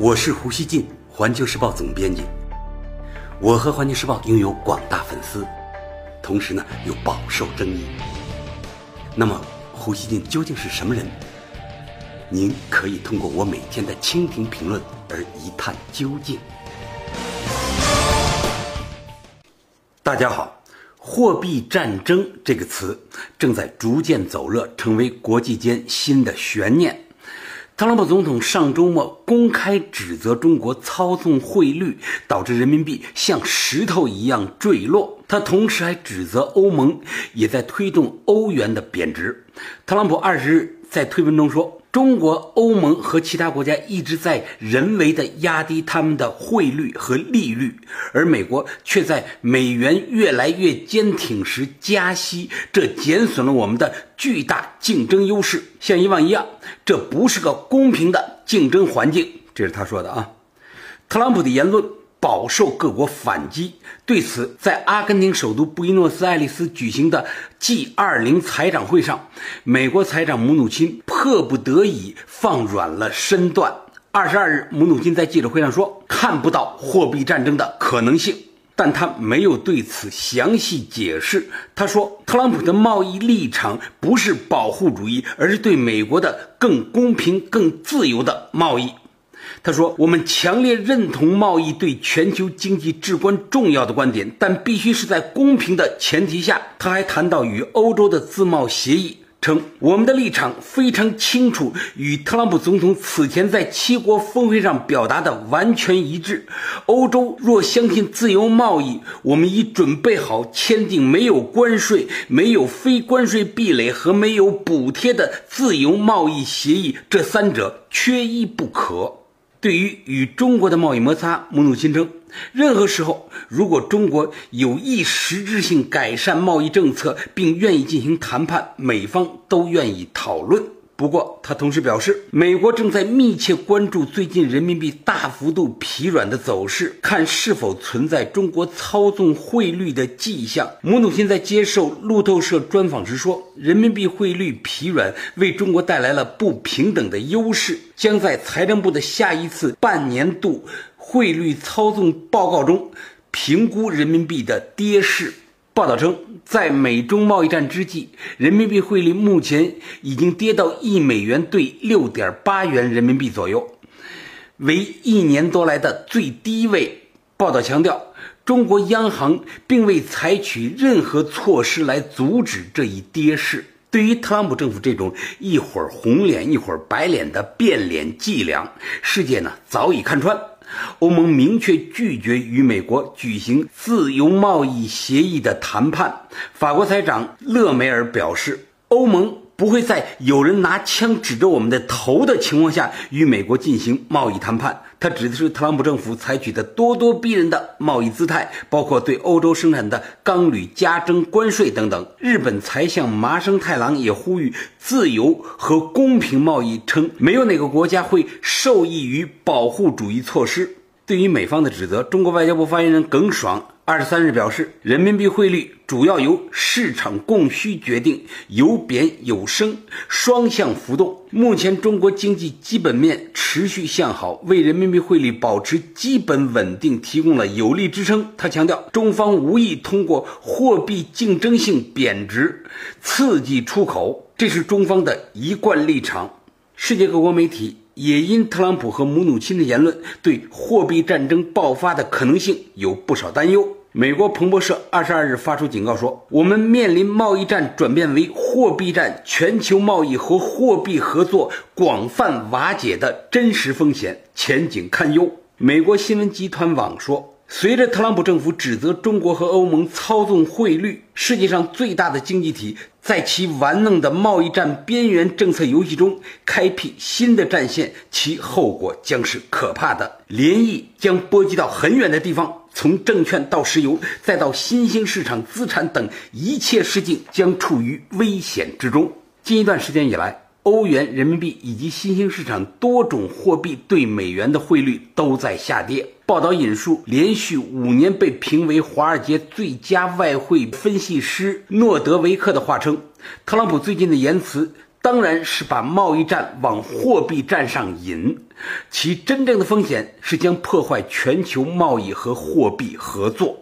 我是胡锡进，环球时报总编辑。我和环球时报拥有广大粉丝，同时呢又饱受争议。那么，胡锡进究竟是什么人？您可以通过我每天的蜻蜓评论而一探究竟。大家好，货币战争这个词正在逐渐走热，成为国际间新的悬念。特朗普总统上周末公开指责中国操纵汇率，导致人民币像石头一样坠落。他同时还指责欧盟也在推动欧元的贬值。特朗普二十日在推文中说。中国、欧盟和其他国家一直在人为的压低他们的汇率和利率，而美国却在美元越来越坚挺时加息，这减损了我们的巨大竞争优势。像以往一样，这不是个公平的竞争环境。这是他说的啊。特朗普的言论。饱受各国反击。对此，在阿根廷首都布宜诺斯艾利斯举行的 G20 财长会上，美国财长姆努钦迫不得已放软了身段。二十二日，姆努钦在记者会上说：“看不到货币战争的可能性。”但他没有对此详细解释。他说：“特朗普的贸易立场不是保护主义，而是对美国的更公平、更自由的贸易。”他说：“我们强烈认同贸易对全球经济至关重要的观点，但必须是在公平的前提下。”他还谈到与欧洲的自贸协议，称我们的立场非常清楚，与特朗普总统此前在七国峰会上表达的完全一致。欧洲若相信自由贸易，我们已准备好签订没有关税、没有非关税壁垒和没有补贴的自由贸易协议，这三者缺一不可。对于与中国的贸易摩擦，穆努钦称，任何时候，如果中国有意实质性改善贸易政策，并愿意进行谈判，美方都愿意讨论。不过，他同时表示，美国正在密切关注最近人民币大幅度疲软的走势，看是否存在中国操纵汇率的迹象。姆努钦在接受路透社专访时说：“人民币汇率疲软为中国带来了不平等的优势，将在财政部的下一次半年度汇率操纵报告中评估人民币的跌势。”报道称，在美中贸易战之际，人民币汇率目前已经跌到一美元兑六点八元人民币左右，为一年多来的最低位。报道强调，中国央行并未采取任何措施来阻止这一跌势。对于特朗普政府这种一会儿红脸一会儿白脸的变脸伎俩，世界呢早已看穿。欧盟明确拒绝与美国举行自由贸易协议的谈判。法国财长勒梅尔表示，欧盟不会在有人拿枪指着我们的头的情况下与美国进行贸易谈判。他指的是特朗普政府采取的咄咄逼人的贸易姿态，包括对欧洲生产的钢铝加征关税等等。日本财相麻生太郎也呼吁自由和公平贸易，称没有哪个国家会受益于保护主义措施。对于美方的指责，中国外交部发言人耿爽二十三日表示，人民币汇率主要由市场供需决定，有贬有升，双向浮动。目前中国经济基本面持续向好，为人民币汇率保持基本稳定提供了有力支撑。他强调，中方无意通过货币竞争性贬值刺激出口，这是中方的一贯立场。世界各国媒体。也因特朗普和姆努钦的言论，对货币战争爆发的可能性有不少担忧。美国彭博社二十二日发出警告说：“我们面临贸易战转变为货币战，全球贸易和货币合作广泛瓦解的真实风险，前景堪忧。”美国新闻集团网说。随着特朗普政府指责中国和欧盟操纵汇率，世界上最大的经济体在其玩弄的贸易战边缘政策游戏中开辟新的战线，其后果将是可怕的。涟漪将波及到很远的地方，从证券到石油，再到新兴市场资产等一切事境将处于危险之中。近一段时间以来，欧元、人民币以及新兴市场多种货币对美元的汇率都在下跌。报道引述连续五年被评为华尔街最佳外汇分析师诺德维克的话称：“特朗普最近的言辞。”当然是把贸易战往货币战上引，其真正的风险是将破坏全球贸易和货币合作。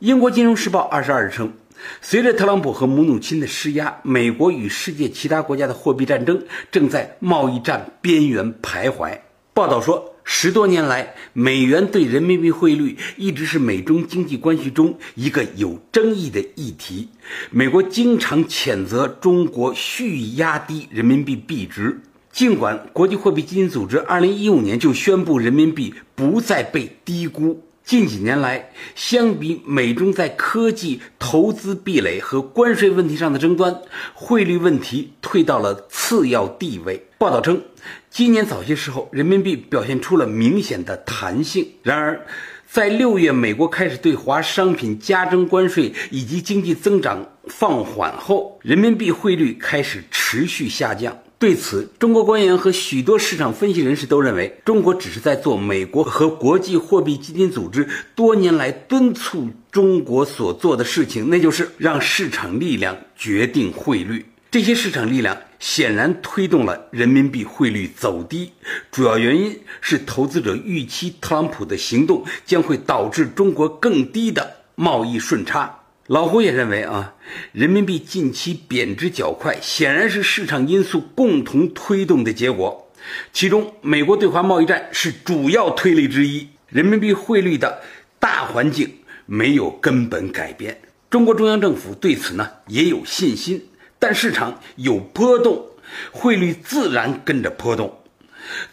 英国金融时报二十二日称，随着特朗普和姆努钦的施压，美国与世界其他国家的货币战争正在贸易战边缘徘徊。报道说。十多年来，美元对人民币汇率一直是美中经济关系中一个有争议的议题。美国经常谴责中国蓄意压低人民币币值，尽管国际货币基金组织2015年就宣布人民币不再被低估。近几年来，相比美中在科技、投资壁垒和关税问题上的争端，汇率问题退到了次要地位。报道称，今年早些时候，人民币表现出了明显的弹性。然而，在六月美国开始对华商品加征关税以及经济增长放缓后，人民币汇率开始持续下降。对此，中国官员和许多市场分析人士都认为，中国只是在做美国和国际货币基金组织多年来敦促中国所做的事情，那就是让市场力量决定汇率。这些市场力量显然推动了人民币汇率走低，主要原因是投资者预期特朗普的行动将会导致中国更低的贸易顺差。老胡也认为啊，人民币近期贬值较快，显然是市场因素共同推动的结果。其中，美国对华贸易战是主要推力之一。人民币汇率的大环境没有根本改变，中国中央政府对此呢也有信心。但市场有波动，汇率自然跟着波动。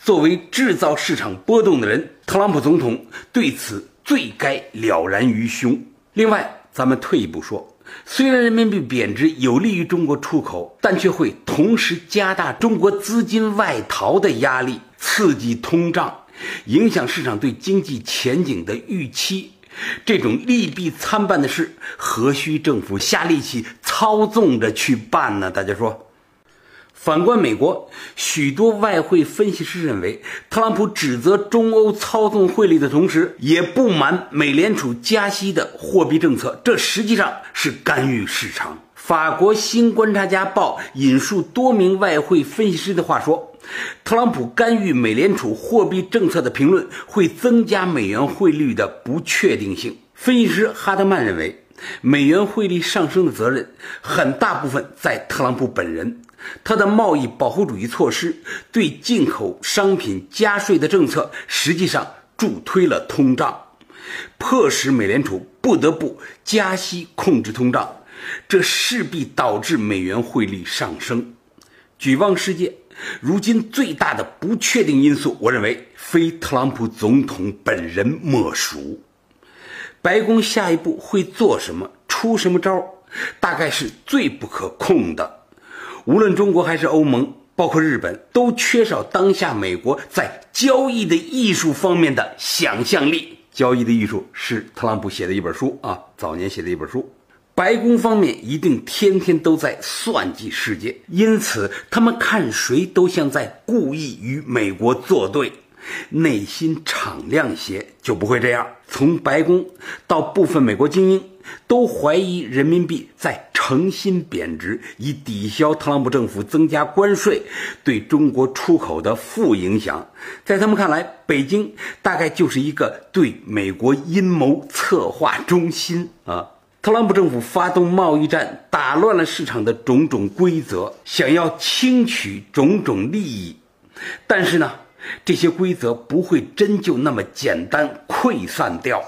作为制造市场波动的人，特朗普总统对此最该了然于胸。另外，咱们退一步说，虽然人民币贬值有利于中国出口，但却会同时加大中国资金外逃的压力，刺激通胀，影响市场对经济前景的预期。这种利弊参半的事，何须政府下力气操纵着去办呢？大家说。反观美国，许多外汇分析师认为，特朗普指责中欧操纵汇率的同时，也不满美联储加息的货币政策，这实际上是干预市场。法国《新观察家报》引述多名外汇分析师的话说，特朗普干预美联储货币政策的评论会增加美元汇率的不确定性。分析师哈德曼认为，美元汇率上升的责任很大部分在特朗普本人。他的贸易保护主义措施对进口商品加税的政策，实际上助推了通胀，迫使美联储不得不加息控制通胀，这势必导致美元汇率上升。举望世界，如今最大的不确定因素，我认为非特朗普总统本人莫属。白宫下一步会做什么，出什么招，大概是最不可控的。无论中国还是欧盟，包括日本，都缺少当下美国在交易的艺术方面的想象力。交易的艺术是特朗普写的一本书啊，早年写的一本书。白宫方面一定天天都在算计世界，因此他们看谁都像在故意与美国作对。内心敞亮些，就不会这样。从白宫到部分美国精英。都怀疑人民币在诚心贬值，以抵消特朗普政府增加关税对中国出口的负影响。在他们看来，北京大概就是一个对美国阴谋策划中心啊！特朗普政府发动贸易战，打乱了市场的种种规则，想要轻取种种利益。但是呢，这些规则不会真就那么简单溃散掉。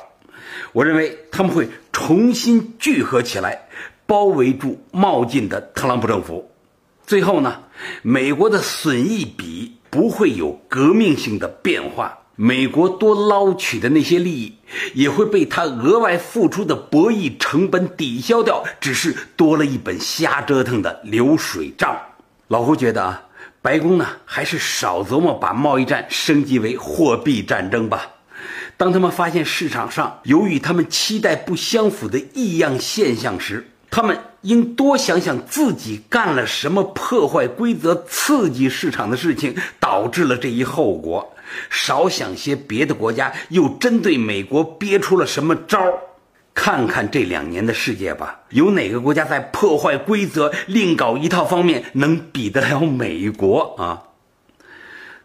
我认为他们会重新聚合起来，包围住冒进的特朗普政府。最后呢，美国的损益比不会有革命性的变化，美国多捞取的那些利益也会被他额外付出的博弈成本抵消掉，只是多了一本瞎折腾的流水账。老胡觉得啊，白宫呢还是少琢磨把贸易战升级为货币战争吧。当他们发现市场上由于他们期待不相符的异样现象时，他们应多想想自己干了什么破坏规则、刺激市场的事情，导致了这一后果；少想些别的国家又针对美国憋出了什么招儿。看看这两年的世界吧，有哪个国家在破坏规则、另搞一套方面能比得了美国啊？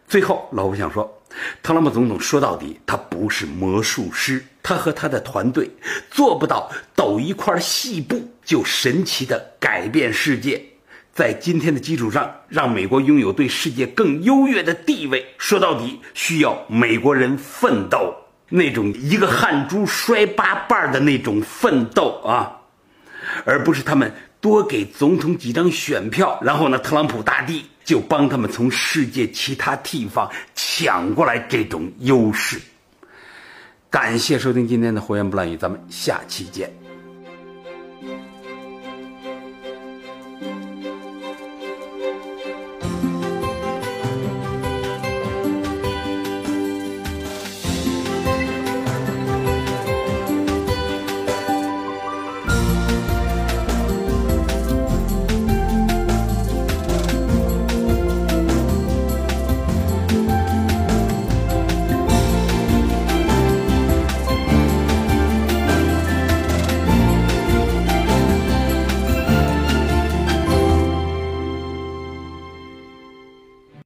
最后，老胡想说，特朗普总统说到底，他不是魔术师，他和他的团队做不到抖一块细布就神奇的改变世界。在今天的基础上，让美国拥有对世界更优越的地位，说到底需要美国人奋斗。那种一个汗珠摔八瓣的那种奋斗啊，而不是他们多给总统几张选票，然后呢，特朗普大帝就帮他们从世界其他地方抢过来这种优势。感谢收听今天的胡言不乱语，咱们下期见。